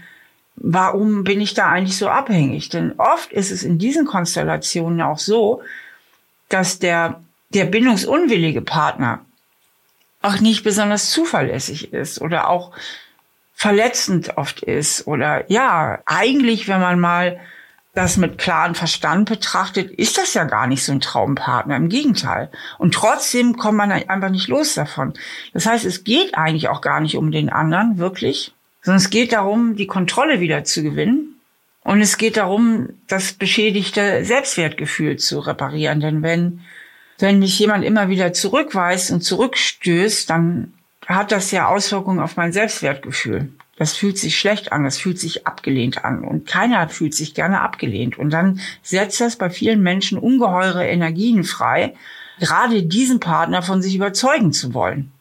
Speaker 2: warum bin ich da eigentlich so abhängig? Denn oft ist es in diesen Konstellationen auch so, dass der, der bindungsunwillige Partner auch nicht besonders zuverlässig ist oder auch verletzend oft ist oder ja, eigentlich, wenn man mal das mit klarem Verstand betrachtet, ist das ja gar nicht so ein Traumpartner. Im Gegenteil. Und trotzdem kommt man einfach nicht los davon. Das heißt, es geht eigentlich auch gar nicht um den anderen, wirklich, sondern es geht darum, die Kontrolle wieder zu gewinnen. Und es geht darum, das beschädigte Selbstwertgefühl zu reparieren. Denn wenn, wenn mich jemand immer wieder zurückweist und zurückstößt, dann hat das ja Auswirkungen auf mein Selbstwertgefühl. Das fühlt sich schlecht an, das fühlt sich abgelehnt an und keiner fühlt sich gerne abgelehnt. Und dann setzt das bei vielen Menschen ungeheure Energien frei, gerade diesen Partner von sich überzeugen zu wollen,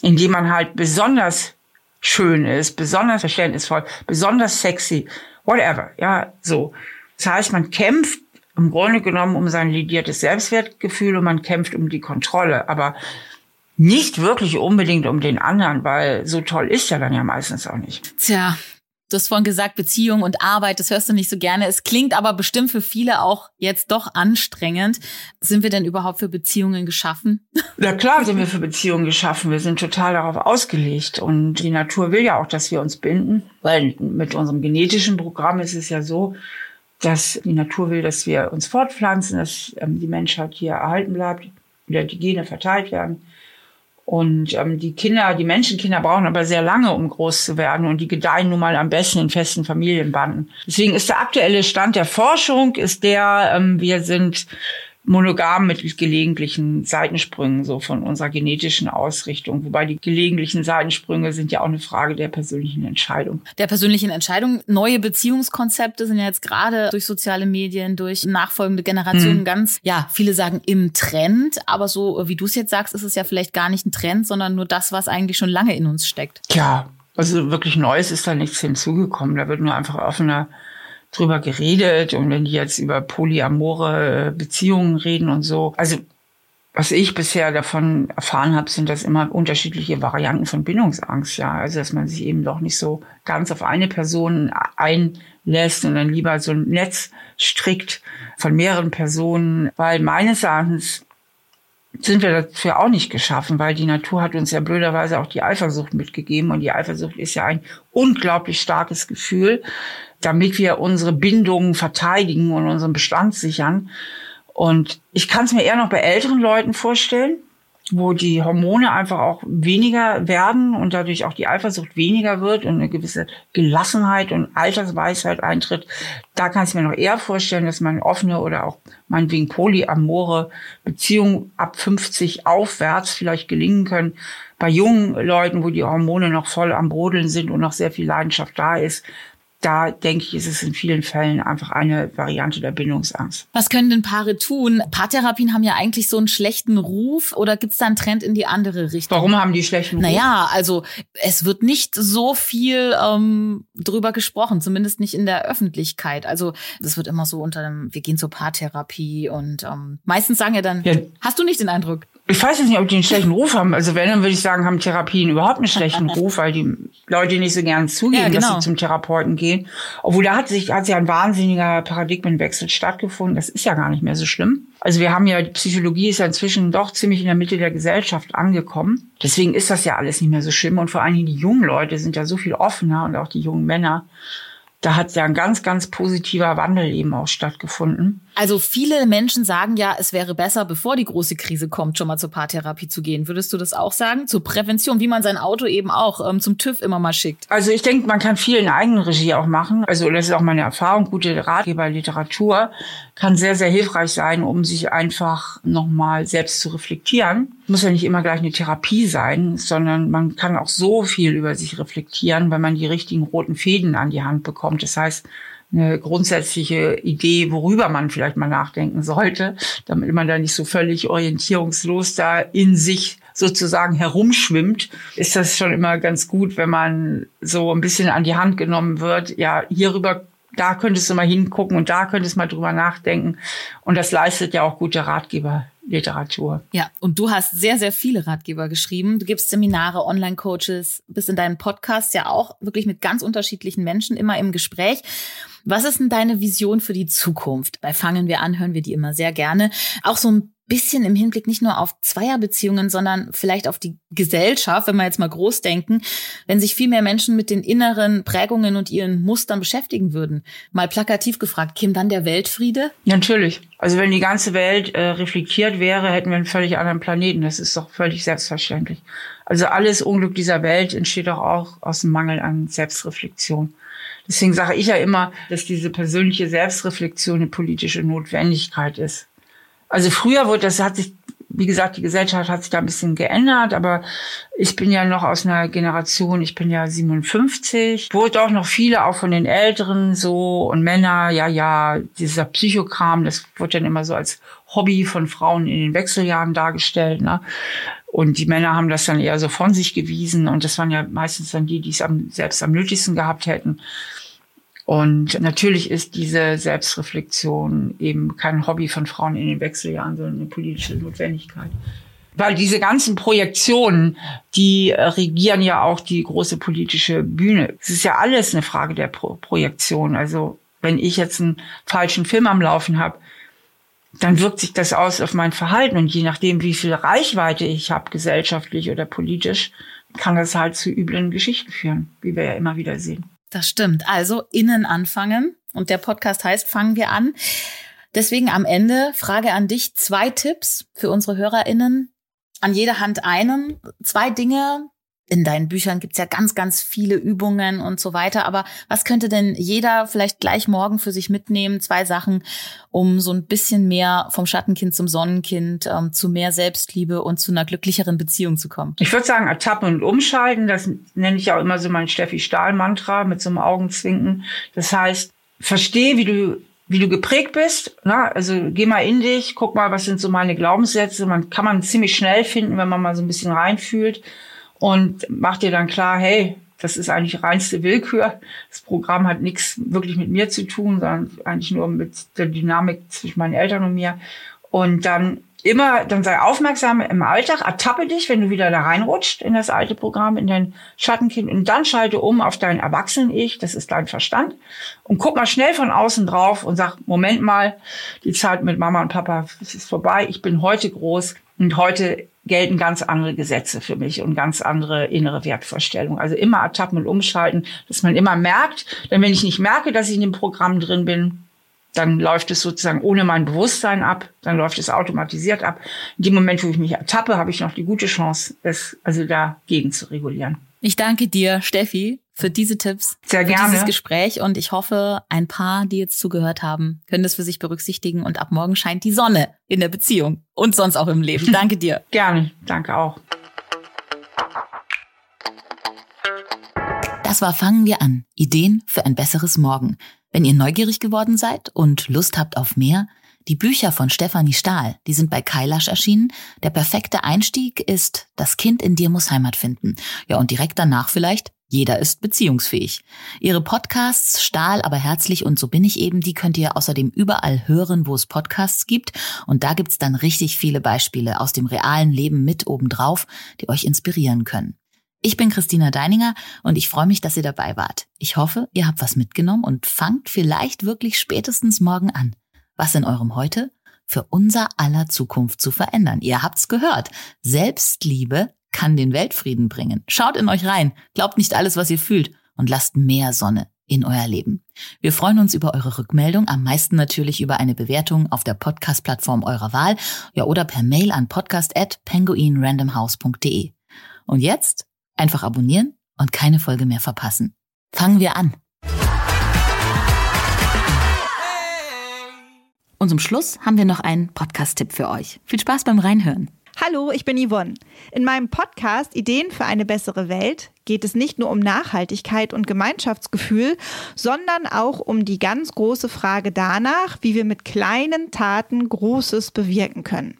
Speaker 2: indem man halt besonders schön ist, besonders verständnisvoll, besonders sexy, whatever, ja, so. Das heißt, man kämpft im Grunde genommen um sein lidiertes Selbstwertgefühl und man kämpft um die Kontrolle, aber nicht wirklich unbedingt um den anderen, weil so toll ist er dann ja meistens auch nicht.
Speaker 1: Tja, Du hast vorhin gesagt, Beziehung und Arbeit, das hörst du nicht so gerne. Es klingt aber bestimmt für viele auch jetzt doch anstrengend. Sind wir denn überhaupt für Beziehungen geschaffen?
Speaker 2: Ja klar sind wir für Beziehungen geschaffen. Wir sind total darauf ausgelegt. Und die Natur will ja auch, dass wir uns binden. Weil mit unserem genetischen Programm ist es ja so, dass die Natur will, dass wir uns fortpflanzen, dass ähm, die Menschheit hier erhalten bleibt, wieder die Gene verteilt werden. Und ähm, die Kinder, die Menschenkinder brauchen aber sehr lange, um groß zu werden. Und die gedeihen nun mal am besten in festen Familienbanden. Deswegen ist der aktuelle Stand der Forschung, ist der, ähm, wir sind monogam mit gelegentlichen Seitensprüngen so von unserer genetischen Ausrichtung. Wobei die gelegentlichen Seitensprünge sind ja auch eine Frage der persönlichen Entscheidung.
Speaker 1: Der persönlichen Entscheidung. Neue Beziehungskonzepte sind ja jetzt gerade durch soziale Medien, durch nachfolgende Generationen hm. ganz, ja, viele sagen im Trend. Aber so wie du es jetzt sagst, ist es ja vielleicht gar nicht ein Trend, sondern nur das, was eigentlich schon lange in uns steckt.
Speaker 2: Ja, also wirklich Neues ist da nichts hinzugekommen. Da wird nur einfach offener drüber geredet und wenn die jetzt über polyamore äh, Beziehungen reden und so. Also was ich bisher davon erfahren habe, sind das immer unterschiedliche Varianten von Bindungsangst, ja. Also dass man sich eben doch nicht so ganz auf eine Person einlässt und dann lieber so ein Netz strickt von mehreren Personen, weil meines Erachtens sind wir dafür auch nicht geschaffen, weil die Natur hat uns ja blöderweise auch die Eifersucht mitgegeben und die Eifersucht ist ja ein unglaublich starkes Gefühl, damit wir unsere Bindungen verteidigen und unseren Bestand sichern. Und ich kann es mir eher noch bei älteren Leuten vorstellen, wo die Hormone einfach auch weniger werden und dadurch auch die Eifersucht weniger wird und eine gewisse Gelassenheit und Altersweisheit eintritt. Da kann ich mir noch eher vorstellen, dass man offene oder auch meinetwegen polyamore Beziehungen ab 50 aufwärts vielleicht gelingen können. Bei jungen Leuten, wo die Hormone noch voll am Brodeln sind und noch sehr viel Leidenschaft da ist, da denke ich, ist es in vielen Fällen einfach eine Variante der Bindungsangst.
Speaker 1: Was können denn Paare tun? Paartherapien haben ja eigentlich so einen schlechten Ruf oder gibt es da einen Trend in die andere Richtung?
Speaker 2: Warum haben die schlechten Ruf?
Speaker 1: Naja, also es wird nicht so viel ähm, drüber gesprochen, zumindest nicht in der Öffentlichkeit. Also es wird immer so unter dem, wir gehen zur Paartherapie und ähm, meistens sagen ja dann, ja. hast du nicht den Eindruck?
Speaker 2: Ich weiß jetzt nicht, ob die einen schlechten Ruf haben. Also wenn, dann würde ich sagen, haben Therapien überhaupt einen schlechten Ruf, weil die Leute nicht so gern zugeben, ja, genau. dass sie zum Therapeuten gehen. Obwohl da hat sich, hat sich ein wahnsinniger Paradigmenwechsel stattgefunden. Das ist ja gar nicht mehr so schlimm. Also wir haben ja, die Psychologie ist ja inzwischen doch ziemlich in der Mitte der Gesellschaft angekommen. Deswegen ist das ja alles nicht mehr so schlimm. Und vor allen Dingen die jungen Leute sind ja so viel offener und auch die jungen Männer da hat ja ein ganz, ganz positiver Wandel eben auch stattgefunden.
Speaker 1: Also viele Menschen sagen ja, es wäre besser, bevor die große Krise kommt, schon mal zur Paartherapie zu gehen. Würdest du das auch sagen? Zur Prävention, wie man sein Auto eben auch ähm, zum TÜV immer mal schickt.
Speaker 2: Also ich denke, man kann viel in Eigenregie auch machen. Also das ist auch meine Erfahrung. Gute Ratgeberliteratur kann sehr, sehr hilfreich sein, um sich einfach nochmal selbst zu reflektieren. Muss ja nicht immer gleich eine Therapie sein, sondern man kann auch so viel über sich reflektieren, wenn man die richtigen roten Fäden an die Hand bekommt. Das heißt, eine grundsätzliche Idee, worüber man vielleicht mal nachdenken sollte, damit man da nicht so völlig orientierungslos da in sich sozusagen herumschwimmt, ist das schon immer ganz gut, wenn man so ein bisschen an die Hand genommen wird. Ja, hierüber da könntest du mal hingucken und da könntest du mal drüber nachdenken. Und das leistet ja auch gute Ratgeberliteratur.
Speaker 1: Ja, und du hast sehr, sehr viele Ratgeber geschrieben. Du gibst Seminare, Online-Coaches, bist in deinem Podcast ja auch wirklich mit ganz unterschiedlichen Menschen immer im Gespräch. Was ist denn deine Vision für die Zukunft? Bei Fangen wir an, hören wir die immer sehr gerne. Auch so ein bisschen im Hinblick nicht nur auf Zweierbeziehungen, sondern vielleicht auf die Gesellschaft, wenn wir jetzt mal groß denken, wenn sich viel mehr Menschen mit den inneren Prägungen und ihren Mustern beschäftigen würden. Mal plakativ gefragt, käme dann der Weltfriede?
Speaker 2: Natürlich. Also wenn die ganze Welt äh, reflektiert wäre, hätten wir einen völlig anderen Planeten. Das ist doch völlig selbstverständlich. Also alles Unglück dieser Welt entsteht doch auch aus dem Mangel an Selbstreflexion. Deswegen sage ich ja immer, dass diese persönliche Selbstreflexion eine politische Notwendigkeit ist. Also früher wurde das, hat sich, wie gesagt, die Gesellschaft hat sich da ein bisschen geändert, aber ich bin ja noch aus einer Generation, ich bin ja 57, wurde auch noch viele, auch von den Älteren so und Männer, ja, ja, dieser Psychokram, das wurde dann immer so als Hobby von Frauen in den Wechseljahren dargestellt, ne? Und die Männer haben das dann eher so von sich gewiesen und das waren ja meistens dann die, die es am, selbst am nötigsten gehabt hätten. Und natürlich ist diese Selbstreflexion eben kein Hobby von Frauen in den Wechseljahren, sondern eine politische Notwendigkeit. Weil diese ganzen Projektionen, die regieren ja auch die große politische Bühne. Es ist ja alles eine Frage der Pro Projektion. Also wenn ich jetzt einen falschen Film am Laufen habe, dann wirkt sich das aus auf mein Verhalten. Und je nachdem, wie viel Reichweite ich habe, gesellschaftlich oder politisch, kann das halt zu üblen Geschichten führen, wie wir ja immer wieder sehen.
Speaker 1: Das stimmt. Also innen anfangen. Und der Podcast heißt Fangen wir an. Deswegen am Ende Frage an dich. Zwei Tipps für unsere HörerInnen. An jeder Hand einen. Zwei Dinge, in deinen Büchern gibt's ja ganz, ganz viele Übungen und so weiter. Aber was könnte denn jeder vielleicht gleich morgen für sich mitnehmen? Zwei Sachen, um so ein bisschen mehr vom Schattenkind zum Sonnenkind, ähm, zu mehr Selbstliebe und zu einer glücklicheren Beziehung zu kommen.
Speaker 2: Ich würde sagen, Ertappen und Umschalten, das nenne ich auch immer so mein Steffi Stahl-Mantra mit so einem Augenzwinken. Das heißt, verstehe, wie du wie du geprägt bist. Na, also geh mal in dich, guck mal, was sind so meine Glaubenssätze. Man kann man ziemlich schnell finden, wenn man mal so ein bisschen reinfühlt und mach dir dann klar, hey, das ist eigentlich reinste Willkür. Das Programm hat nichts wirklich mit mir zu tun, sondern eigentlich nur mit der Dynamik zwischen meinen Eltern und mir. Und dann immer, dann sei aufmerksam im Alltag, ertappe dich, wenn du wieder da reinrutscht in das alte Programm, in dein Schattenkind und dann schalte um auf dein Erwachsenen-Ich, das ist dein Verstand und guck mal schnell von außen drauf und sag, Moment mal, die Zeit mit Mama und Papa ist vorbei, ich bin heute groß und heute gelten ganz andere Gesetze für mich und ganz andere innere Wertvorstellungen. Also immer ertappen und umschalten, dass man immer merkt, denn wenn ich nicht merke, dass ich in dem Programm drin bin, dann läuft es sozusagen ohne mein Bewusstsein ab, dann läuft es automatisiert ab. In dem Moment, wo ich mich ertappe, habe ich noch die gute Chance, es also dagegen zu regulieren.
Speaker 1: Ich danke dir, Steffi, für diese Tipps,
Speaker 2: Sehr
Speaker 1: gerne.
Speaker 2: für
Speaker 1: dieses Gespräch und ich hoffe, ein paar, die jetzt zugehört haben, können das für sich berücksichtigen und ab morgen scheint die Sonne in der Beziehung und sonst auch im Leben. Danke dir.
Speaker 2: gerne, danke auch.
Speaker 1: Das war Fangen wir an. Ideen für ein besseres Morgen. Wenn ihr neugierig geworden seid und Lust habt auf mehr, die Bücher von Stefanie Stahl, die sind bei Kailash erschienen. Der perfekte Einstieg ist Das Kind in dir muss Heimat finden. Ja, und direkt danach vielleicht jeder ist beziehungsfähig. Ihre Podcasts Stahl, aber herzlich und so bin ich eben, die könnt ihr außerdem überall hören, wo es Podcasts gibt. Und da gibt's dann richtig viele Beispiele aus dem realen Leben mit obendrauf, die euch inspirieren können. Ich bin Christina Deininger und ich freue mich, dass ihr dabei wart. Ich hoffe, ihr habt was mitgenommen und fangt vielleicht wirklich spätestens morgen an, was in eurem Heute für unser aller Zukunft zu verändern. Ihr habt's gehört. Selbstliebe kann den Weltfrieden bringen. Schaut in euch rein, glaubt nicht alles, was ihr fühlt und lasst mehr Sonne in euer Leben. Wir freuen uns über eure Rückmeldung, am meisten natürlich über eine Bewertung auf der Podcast-Plattform eurer Wahl, ja oder per Mail an podcast@penguinrandomhouse.de. Und jetzt Einfach abonnieren und keine Folge mehr verpassen. Fangen wir an. Und zum Schluss haben wir noch einen Podcast-Tipp für euch. Viel Spaß beim Reinhören.
Speaker 3: Hallo, ich bin Yvonne. In meinem Podcast Ideen für eine bessere Welt geht es nicht nur um Nachhaltigkeit und Gemeinschaftsgefühl, sondern auch um die ganz große Frage danach, wie wir mit kleinen Taten Großes bewirken können.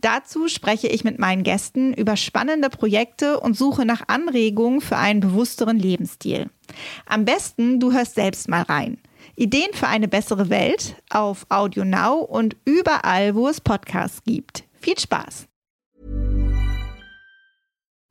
Speaker 3: Dazu spreche ich mit meinen Gästen über spannende Projekte und suche nach Anregungen für einen bewussteren Lebensstil. Am besten, du hörst selbst mal rein. Ideen für eine bessere Welt auf Audio Now und überall, wo es Podcasts gibt. Viel Spaß!